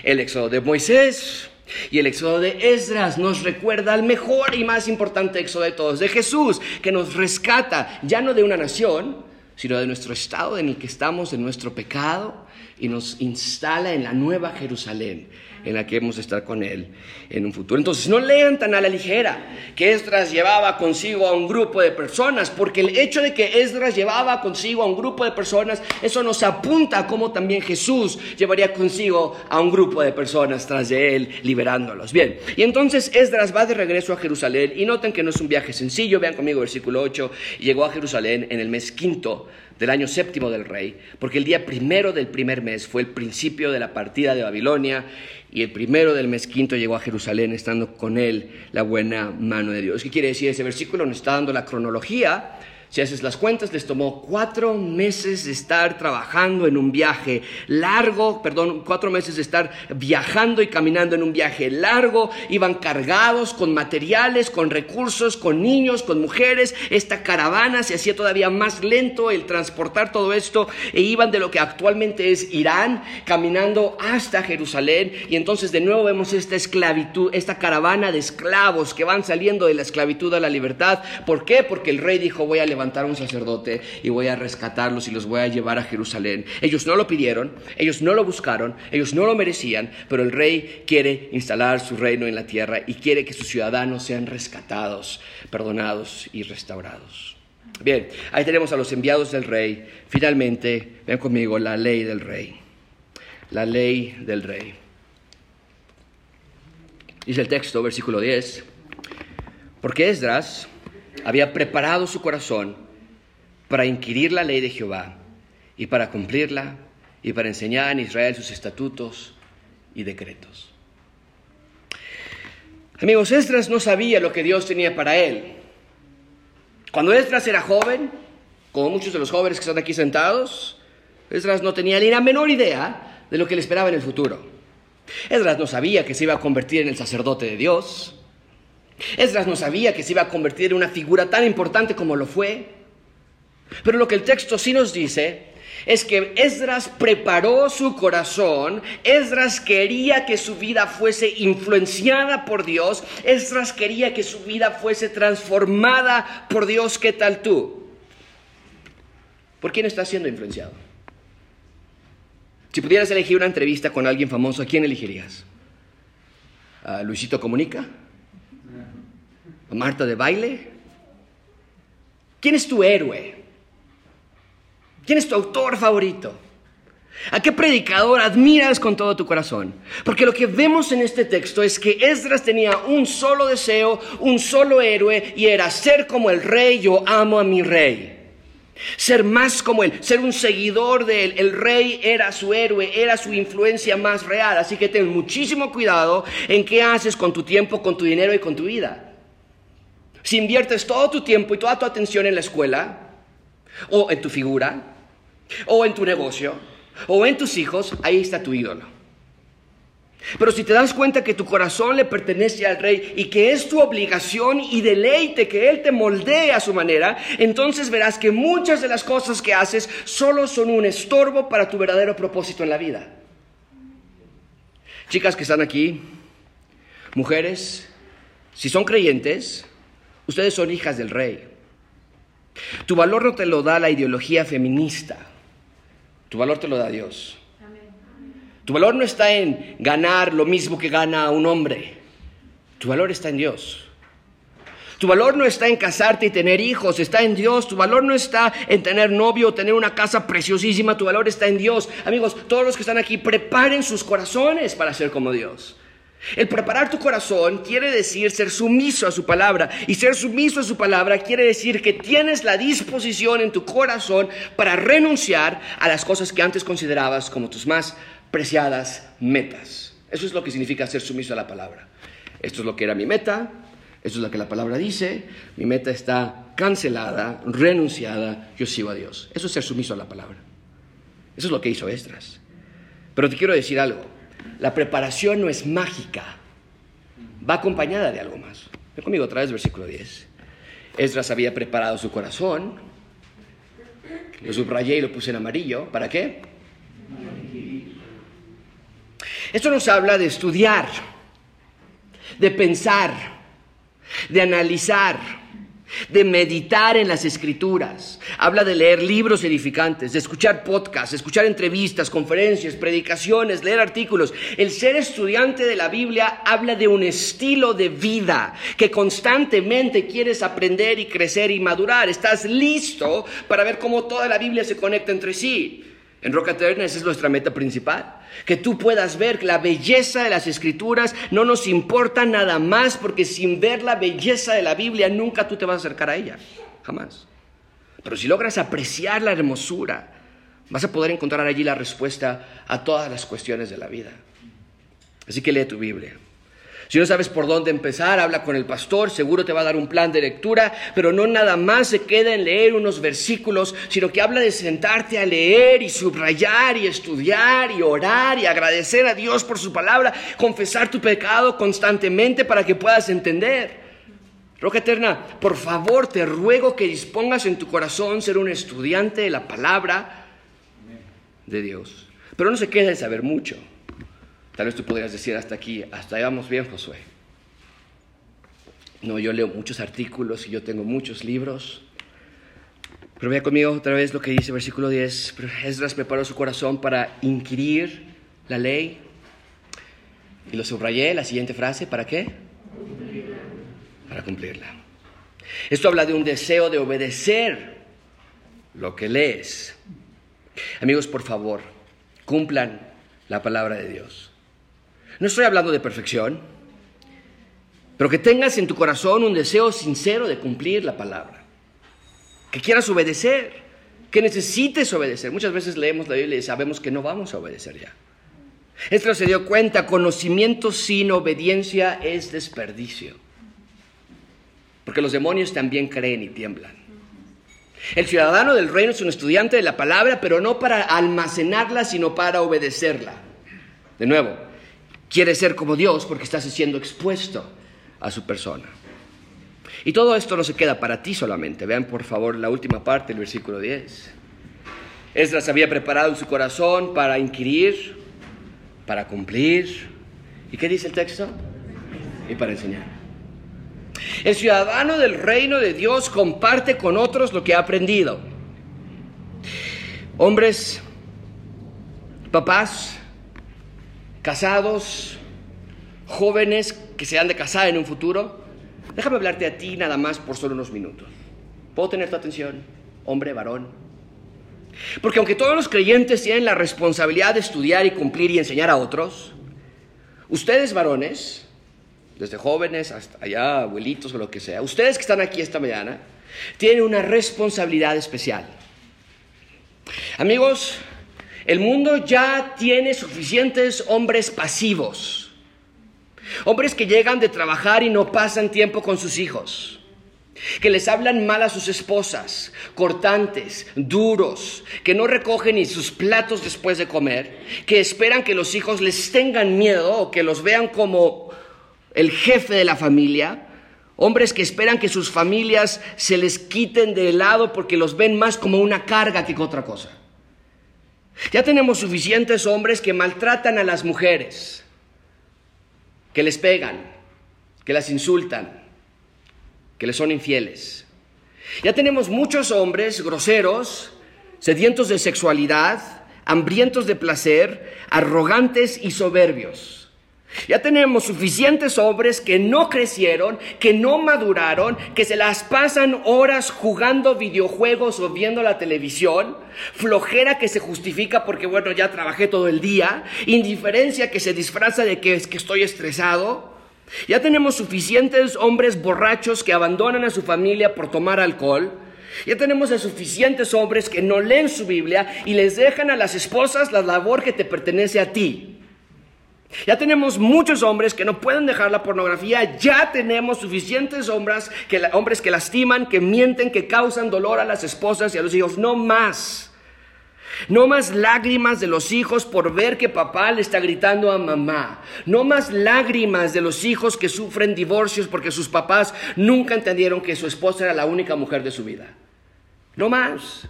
El éxodo de Moisés y el éxodo de Esdras nos recuerda al mejor y más importante éxodo de todos, de Jesús, que nos rescata ya no de una nación, sino de nuestro estado en el que estamos, de nuestro pecado, y nos instala en la nueva Jerusalén, en la que hemos de estar con Él en un futuro. Entonces, no lean tan a la ligera que Esdras llevaba consigo a un grupo de personas, porque el hecho de que Esdras llevaba consigo a un grupo de personas, eso nos apunta a cómo también Jesús llevaría consigo a un grupo de personas tras de Él, liberándolos. Bien, y entonces Esdras va de regreso a Jerusalén, y noten que no es un viaje sencillo, vean conmigo versículo 8, llegó a Jerusalén en el mes quinto del año séptimo del rey, porque el día primero del primer mes fue el principio de la partida de Babilonia y el primero del mes quinto llegó a Jerusalén estando con él la buena mano de Dios. ¿Qué quiere decir ese versículo? Nos está dando la cronología si haces las cuentas, les tomó cuatro meses de estar trabajando en un viaje largo, perdón, cuatro meses de estar viajando y caminando en un viaje largo. Iban cargados con materiales, con recursos, con niños, con mujeres. Esta caravana se hacía todavía más lento el transportar todo esto e iban de lo que actualmente es Irán, caminando hasta Jerusalén. Y entonces de nuevo vemos esta esclavitud, esta caravana de esclavos que van saliendo de la esclavitud a la libertad. ¿Por qué? Porque el rey dijo, voy a levantar levantar un sacerdote y voy a rescatarlos y los voy a llevar a Jerusalén. Ellos no lo pidieron, ellos no lo buscaron, ellos no lo merecían, pero el rey quiere instalar su reino en la tierra y quiere que sus ciudadanos sean rescatados, perdonados y restaurados. Bien, ahí tenemos a los enviados del rey. Finalmente, ven conmigo, la ley del rey. La ley del rey. Dice el texto, versículo 10. Porque Esdras había preparado su corazón para inquirir la ley de Jehová y para cumplirla y para enseñar en Israel sus estatutos y decretos. Amigos, Esdras no sabía lo que Dios tenía para él. Cuando Esdras era joven, como muchos de los jóvenes que están aquí sentados, Esdras no tenía ni la menor idea de lo que le esperaba en el futuro. Esdras no sabía que se iba a convertir en el sacerdote de Dios. Esdras no sabía que se iba a convertir en una figura tan importante como lo fue. Pero lo que el texto sí nos dice es que Esdras preparó su corazón, Esdras quería que su vida fuese influenciada por Dios, Esdras quería que su vida fuese transformada por Dios. ¿Qué tal tú? ¿Por quién estás siendo influenciado? Si pudieras elegir una entrevista con alguien famoso, ¿a quién elegirías? ¿A Luisito Comunica? ¿A Marta de Baile? ¿Quién es tu héroe? ¿Quién es tu autor favorito? ¿A qué predicador admiras con todo tu corazón? Porque lo que vemos en este texto es que Esdras tenía un solo deseo, un solo héroe, y era ser como el rey, yo amo a mi rey. Ser más como él, ser un seguidor de él. El rey era su héroe, era su influencia más real. Así que ten muchísimo cuidado en qué haces con tu tiempo, con tu dinero y con tu vida. Si inviertes todo tu tiempo y toda tu atención en la escuela, o en tu figura, o en tu negocio, o en tus hijos, ahí está tu ídolo. Pero si te das cuenta que tu corazón le pertenece al rey y que es tu obligación y deleite que él te moldee a su manera, entonces verás que muchas de las cosas que haces solo son un estorbo para tu verdadero propósito en la vida. Chicas que están aquí, mujeres, si son creyentes, ustedes son hijas del rey. Tu valor no te lo da la ideología feminista. Tu valor te lo da Dios. Tu valor no está en ganar lo mismo que gana un hombre. Tu valor está en Dios. Tu valor no está en casarte y tener hijos, está en Dios. Tu valor no está en tener novio o tener una casa preciosísima, tu valor está en Dios. Amigos, todos los que están aquí, preparen sus corazones para ser como Dios. El preparar tu corazón quiere decir ser sumiso a su palabra. Y ser sumiso a su palabra quiere decir que tienes la disposición en tu corazón para renunciar a las cosas que antes considerabas como tus más preciadas metas. Eso es lo que significa ser sumiso a la palabra. Esto es lo que era mi meta, esto es lo que la palabra dice, mi meta está cancelada, renunciada, yo sigo a Dios. Eso es ser sumiso a la palabra. Eso es lo que hizo Estras. Pero te quiero decir algo. La preparación no es mágica, va acompañada de algo más. Ven conmigo otra vez, versículo 10. Esdras había preparado su corazón, lo subrayé y lo puse en amarillo. ¿Para qué? Esto nos habla de estudiar, de pensar, de analizar de meditar en las escrituras, habla de leer libros edificantes, de escuchar podcasts, escuchar entrevistas, conferencias, predicaciones, leer artículos. El ser estudiante de la Biblia habla de un estilo de vida que constantemente quieres aprender y crecer y madurar. Estás listo para ver cómo toda la Biblia se conecta entre sí. En Roca Eterna esa es nuestra meta principal. Que tú puedas ver la belleza de las escrituras no nos importa nada más porque sin ver la belleza de la Biblia nunca tú te vas a acercar a ella. Jamás. Pero si logras apreciar la hermosura, vas a poder encontrar allí la respuesta a todas las cuestiones de la vida. Así que lee tu Biblia. Si no sabes por dónde empezar, habla con el pastor, seguro te va a dar un plan de lectura, pero no nada más se queda en leer unos versículos, sino que habla de sentarte a leer y subrayar y estudiar y orar y agradecer a Dios por su palabra, confesar tu pecado constantemente para que puedas entender. Roca Eterna, por favor te ruego que dispongas en tu corazón ser un estudiante de la palabra de Dios. Pero no se quede en saber mucho. Tal vez tú podrías decir hasta aquí, hasta ahí vamos bien, Josué. No, yo leo muchos artículos y yo tengo muchos libros. Pero vea conmigo otra vez lo que dice versículo 10. Esdras preparó su corazón para inquirir la ley. Y lo subrayé, la siguiente frase, ¿para qué? Para cumplirla. Esto habla de un deseo de obedecer lo que lees. Amigos, por favor, cumplan la palabra de Dios. No estoy hablando de perfección, pero que tengas en tu corazón un deseo sincero de cumplir la palabra. Que quieras obedecer, que necesites obedecer. Muchas veces leemos la Biblia y sabemos que no vamos a obedecer ya. Esto se dio cuenta, conocimiento sin obediencia es desperdicio. Porque los demonios también creen y tiemblan. El ciudadano del reino es un estudiante de la palabra, pero no para almacenarla, sino para obedecerla. De nuevo, quiere ser como Dios porque estás siendo expuesto a su persona. Y todo esto no se queda para ti solamente. Vean por favor la última parte del versículo 10. Esdras había preparado en su corazón para inquirir, para cumplir. ¿Y qué dice el texto? Y para enseñar. El ciudadano del reino de Dios comparte con otros lo que ha aprendido. Hombres, papás, casados, jóvenes que se han de casar en un futuro, déjame hablarte a ti nada más por solo unos minutos. ¿Puedo tener tu atención, hombre, varón? Porque aunque todos los creyentes tienen la responsabilidad de estudiar y cumplir y enseñar a otros, ustedes varones, desde jóvenes hasta allá, abuelitos o lo que sea, ustedes que están aquí esta mañana, tienen una responsabilidad especial. Amigos, el mundo ya tiene suficientes hombres pasivos, hombres que llegan de trabajar y no pasan tiempo con sus hijos. Que les hablan mal a sus esposas, cortantes, duros, que no recogen ni sus platos después de comer, que esperan que los hijos les tengan miedo o que los vean como el jefe de la familia, hombres que esperan que sus familias se les quiten de lado porque los ven más como una carga que otra cosa. Ya tenemos suficientes hombres que maltratan a las mujeres, que les pegan, que las insultan, que le son infieles. Ya tenemos muchos hombres groseros, sedientos de sexualidad, hambrientos de placer, arrogantes y soberbios. Ya tenemos suficientes hombres que no crecieron, que no maduraron, que se las pasan horas jugando videojuegos o viendo la televisión, flojera que se justifica porque, bueno, ya trabajé todo el día, indiferencia que se disfraza de que es que estoy estresado, ya tenemos suficientes hombres borrachos que abandonan a su familia por tomar alcohol. Ya tenemos suficientes hombres que no leen su Biblia y les dejan a las esposas la labor que te pertenece a ti. Ya tenemos muchos hombres que no pueden dejar la pornografía. Ya tenemos suficientes hombres que, hombres que lastiman, que mienten, que causan dolor a las esposas y a los hijos. No más. No más lágrimas de los hijos por ver que papá le está gritando a mamá. No más lágrimas de los hijos que sufren divorcios porque sus papás nunca entendieron que su esposa era la única mujer de su vida. No más.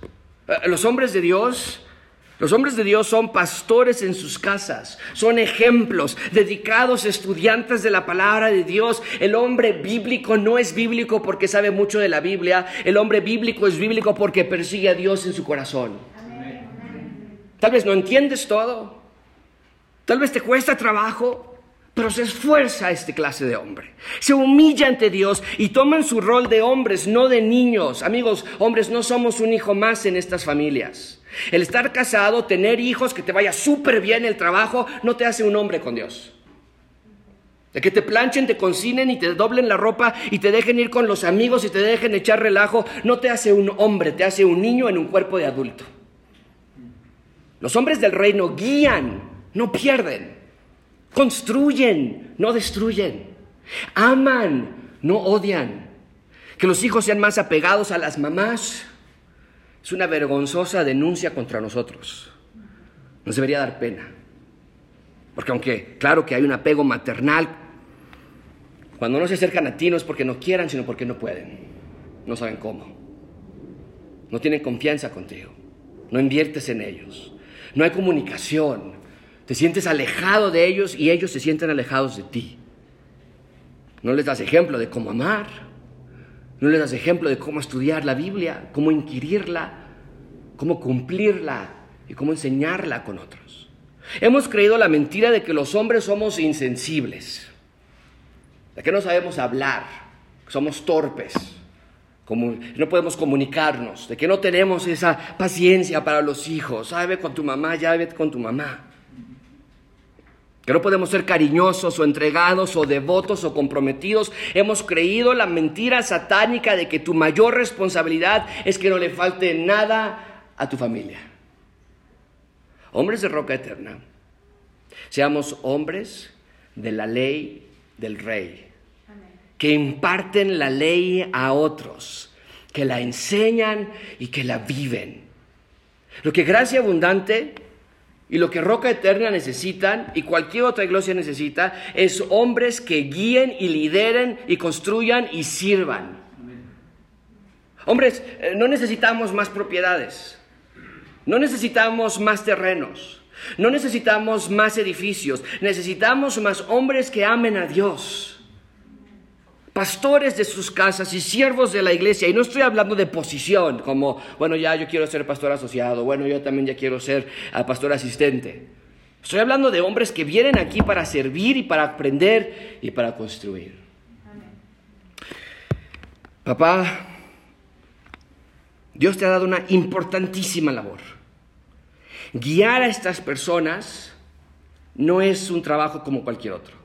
Eh, los hombres de Dios, los hombres de Dios son pastores en sus casas, son ejemplos, dedicados estudiantes de la palabra de Dios. El hombre bíblico no es bíblico porque sabe mucho de la Biblia, el hombre bíblico es bíblico porque persigue a Dios en su corazón. Tal vez no entiendes todo. Tal vez te cuesta trabajo, pero se esfuerza este clase de hombre. Se humilla ante Dios y toman su rol de hombres, no de niños. Amigos, hombres, no somos un hijo más en estas familias. El estar casado, tener hijos, que te vaya súper bien el trabajo, no te hace un hombre con Dios. De que te planchen, te concinen y te doblen la ropa y te dejen ir con los amigos y te dejen echar relajo, no te hace un hombre, te hace un niño en un cuerpo de adulto. Los hombres del reino guían, no pierden. Construyen, no destruyen. Aman, no odian. Que los hijos sean más apegados a las mamás es una vergonzosa denuncia contra nosotros. Nos debería dar pena. Porque aunque claro que hay un apego maternal, cuando no se acercan a ti no es porque no quieran, sino porque no pueden. No saben cómo. No tienen confianza contigo. No inviertes en ellos no hay comunicación. Te sientes alejado de ellos y ellos se sienten alejados de ti. No les das ejemplo de cómo amar. No les das ejemplo de cómo estudiar la Biblia, cómo inquirirla, cómo cumplirla y cómo enseñarla con otros. Hemos creído la mentira de que los hombres somos insensibles, de que no sabemos hablar, que somos torpes, como no podemos comunicarnos, de que no tenemos esa paciencia para los hijos. Sabe con tu mamá, ya ve con tu mamá. Que no podemos ser cariñosos o entregados o devotos o comprometidos. Hemos creído la mentira satánica de que tu mayor responsabilidad es que no le falte nada a tu familia. Hombres de roca eterna, seamos hombres de la ley del rey que imparten la ley a otros, que la enseñan y que la viven. Lo que Gracia Abundante y lo que Roca Eterna necesitan y cualquier otra iglesia necesita es hombres que guíen y lideren y construyan y sirvan. Hombres, eh, no necesitamos más propiedades. No necesitamos más terrenos. No necesitamos más edificios. Necesitamos más hombres que amen a Dios pastores de sus casas y siervos de la iglesia. Y no estoy hablando de posición, como, bueno, ya yo quiero ser pastor asociado, bueno, yo también ya quiero ser ah, pastor asistente. Estoy hablando de hombres que vienen aquí para servir y para aprender y para construir. Papá, Dios te ha dado una importantísima labor. Guiar a estas personas no es un trabajo como cualquier otro.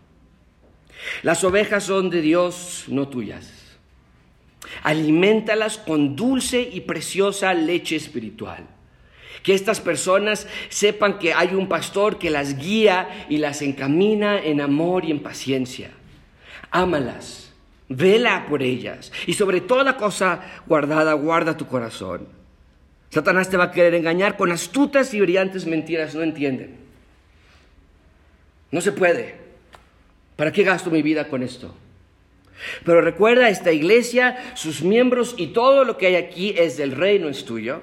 Las ovejas son de Dios, no tuyas. Alimentalas con dulce y preciosa leche espiritual. Que estas personas sepan que hay un pastor que las guía y las encamina en amor y en paciencia. Ámalas, vela por ellas y sobre toda cosa guardada, guarda tu corazón. Satanás te va a querer engañar con astutas y brillantes mentiras, no entienden. No se puede. ¿Para qué gasto mi vida con esto? Pero recuerda, esta iglesia, sus miembros y todo lo que hay aquí es del reino, es tuyo.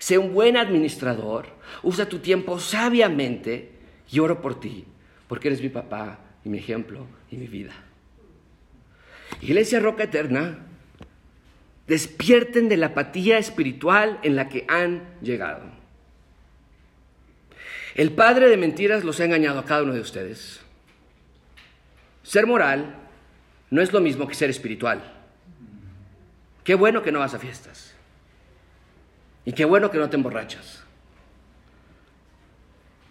Sé un buen administrador, usa tu tiempo sabiamente y oro por ti, porque eres mi papá y mi ejemplo y mi vida. Iglesia Roca Eterna, despierten de la apatía espiritual en la que han llegado. El padre de mentiras los ha engañado a cada uno de ustedes. Ser moral no es lo mismo que ser espiritual. Qué bueno que no vas a fiestas. Y qué bueno que no te emborrachas.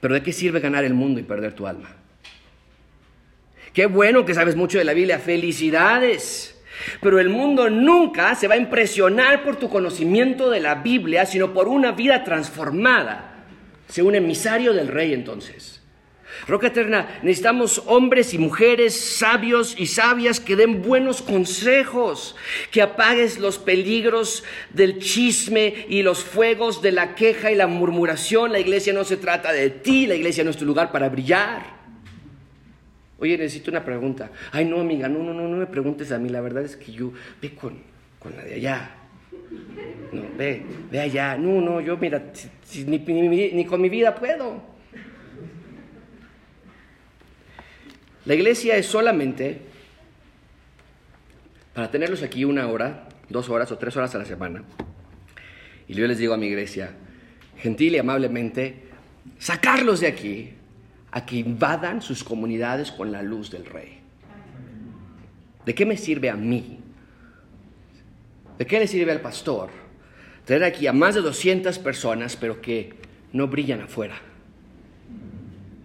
Pero ¿de qué sirve ganar el mundo y perder tu alma? Qué bueno que sabes mucho de la Biblia. Felicidades. Pero el mundo nunca se va a impresionar por tu conocimiento de la Biblia, sino por una vida transformada. Sé un emisario del rey entonces. Roca Eterna, necesitamos hombres y mujeres sabios y sabias que den buenos consejos, que apagues los peligros del chisme y los fuegos de la queja y la murmuración. La iglesia no se trata de ti, la iglesia no es tu lugar para brillar. Oye, necesito una pregunta. Ay, no, amiga, no, no, no, no me preguntes a mí. La verdad es que yo ve con, con la de allá. No, ve, ve allá. No, no, yo mira, ni, ni con mi vida puedo. La iglesia es solamente para tenerlos aquí una hora, dos horas o tres horas a la semana. Y yo les digo a mi iglesia, gentil y amablemente, sacarlos de aquí a que invadan sus comunidades con la luz del rey. ¿De qué me sirve a mí? ¿De qué le sirve al pastor tener aquí a más de 200 personas, pero que no brillan afuera?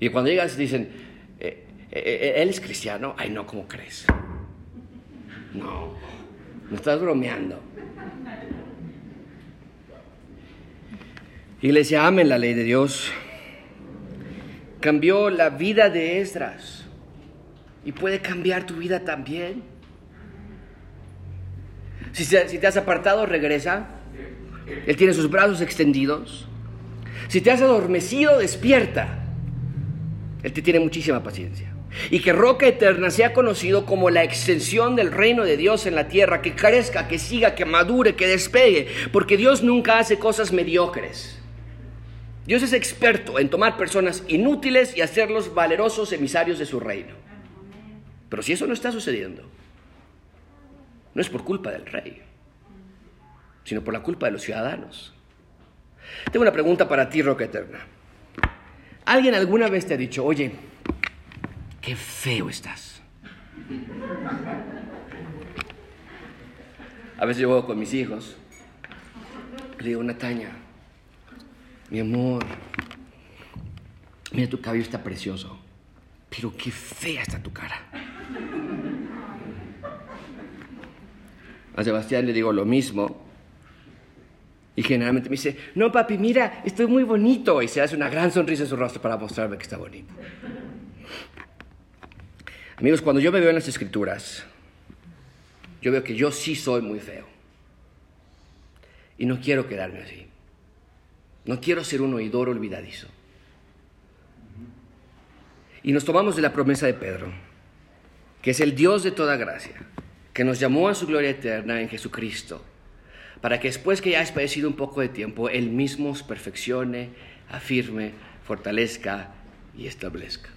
Y cuando llegas dicen, eh, ¿Él es cristiano? Ay, no, ¿cómo crees? No, me estás bromeando. Iglesia, amen la ley de Dios. Cambió la vida de Esdras y puede cambiar tu vida también. Si, si te has apartado, regresa. Él tiene sus brazos extendidos. Si te has adormecido, despierta. Él te tiene muchísima paciencia y que Roca Eterna sea conocido como la extensión del reino de Dios en la tierra, que crezca, que siga, que madure, que despegue, porque Dios nunca hace cosas mediocres. Dios es experto en tomar personas inútiles y hacerlos valerosos emisarios de su reino. Pero si eso no está sucediendo, no es por culpa del rey, sino por la culpa de los ciudadanos. Tengo una pregunta para ti, Roca Eterna. ¿Alguien alguna vez te ha dicho, oye, qué feo estás. A veces yo voy con mis hijos, le digo, Nataña, mi amor, mira tu cabello está precioso, pero qué fea está tu cara. A Sebastián le digo lo mismo. Y generalmente me dice, no papi, mira, estoy muy bonito. Y se hace una gran sonrisa en su rostro para mostrarme que está bonito. Amigos, cuando yo me veo en las escrituras, yo veo que yo sí soy muy feo. Y no quiero quedarme así. No quiero ser un oidor olvidadizo. Y nos tomamos de la promesa de Pedro, que es el Dios de toda gracia, que nos llamó a su gloria eterna en Jesucristo, para que después que ya hayas padecido un poco de tiempo, Él mismo os perfeccione, afirme, fortalezca y establezca.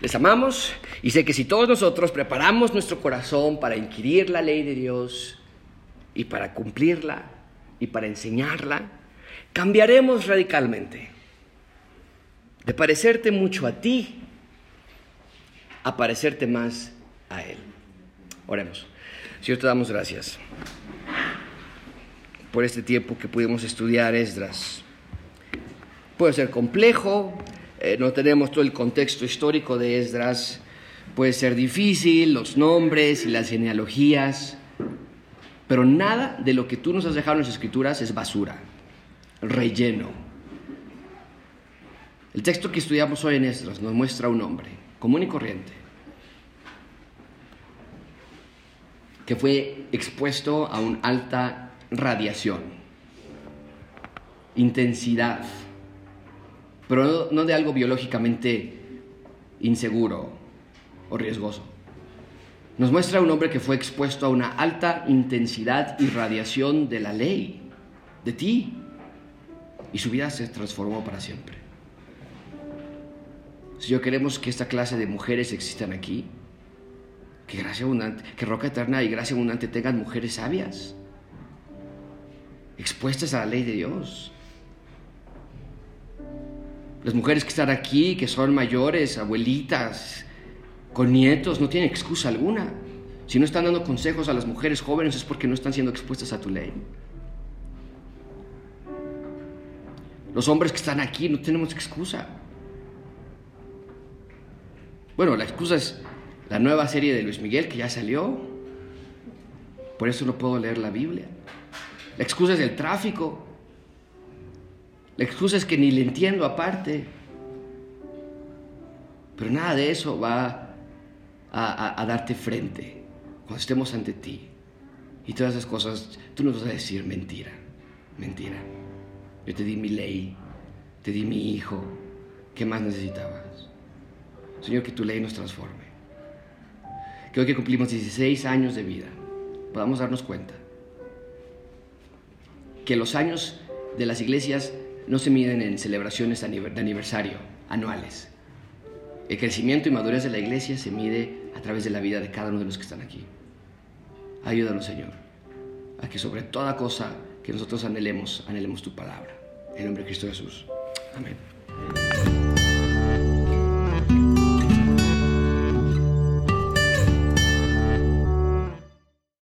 Les amamos y sé que si todos nosotros preparamos nuestro corazón para inquirir la ley de Dios y para cumplirla y para enseñarla, cambiaremos radicalmente. De parecerte mucho a ti a parecerte más a Él. Oremos. Señor, te damos gracias por este tiempo que pudimos estudiar Esdras. Puede ser complejo, eh, no tenemos todo el contexto histórico de Esdras, puede ser difícil, los nombres y las genealogías, pero nada de lo que tú nos has dejado en las escrituras es basura, relleno. El texto que estudiamos hoy en Esdras nos muestra un hombre común y corriente, que fue expuesto a una alta radiación, intensidad, pero no de algo biológicamente inseguro o riesgoso. Nos muestra un hombre que fue expuesto a una alta intensidad y radiación de la ley, de ti, y su vida se transformó para siempre. Si yo queremos que esta clase de mujeres existan aquí, que gracia abundante, que Roca Eterna y Gracia Abundante tengan mujeres sabias, expuestas a la ley de Dios, las mujeres que están aquí, que son mayores, abuelitas, con nietos, no tienen excusa alguna. Si no están dando consejos a las mujeres jóvenes es porque no están siendo expuestas a tu ley. Los hombres que están aquí no tenemos excusa. Bueno, la excusa es la nueva serie de Luis Miguel que ya salió. Por eso no puedo leer la Biblia. La excusa es el tráfico. La excusa es que ni le entiendo aparte. Pero nada de eso va a, darte frente cuando estemos ante ti. Y todas esas cosas, tú nos vas a decir mentira, mentira. Yo te di mi ley, te di mi hijo. ¿Qué más necesitabas? Señor, que tu ley nos transforme. Que hoy que cumplimos 16 años de vida, podamos darnos cuenta que los años de las iglesias no se miden en celebraciones de aniversario anuales. El crecimiento y madurez de la iglesia se mide a través de la vida de cada uno de los que están aquí. Ayúdanos, Señor, a que sobre toda cosa que nosotros anhelemos, anhelemos tu palabra. En nombre de Cristo Jesús. Amén.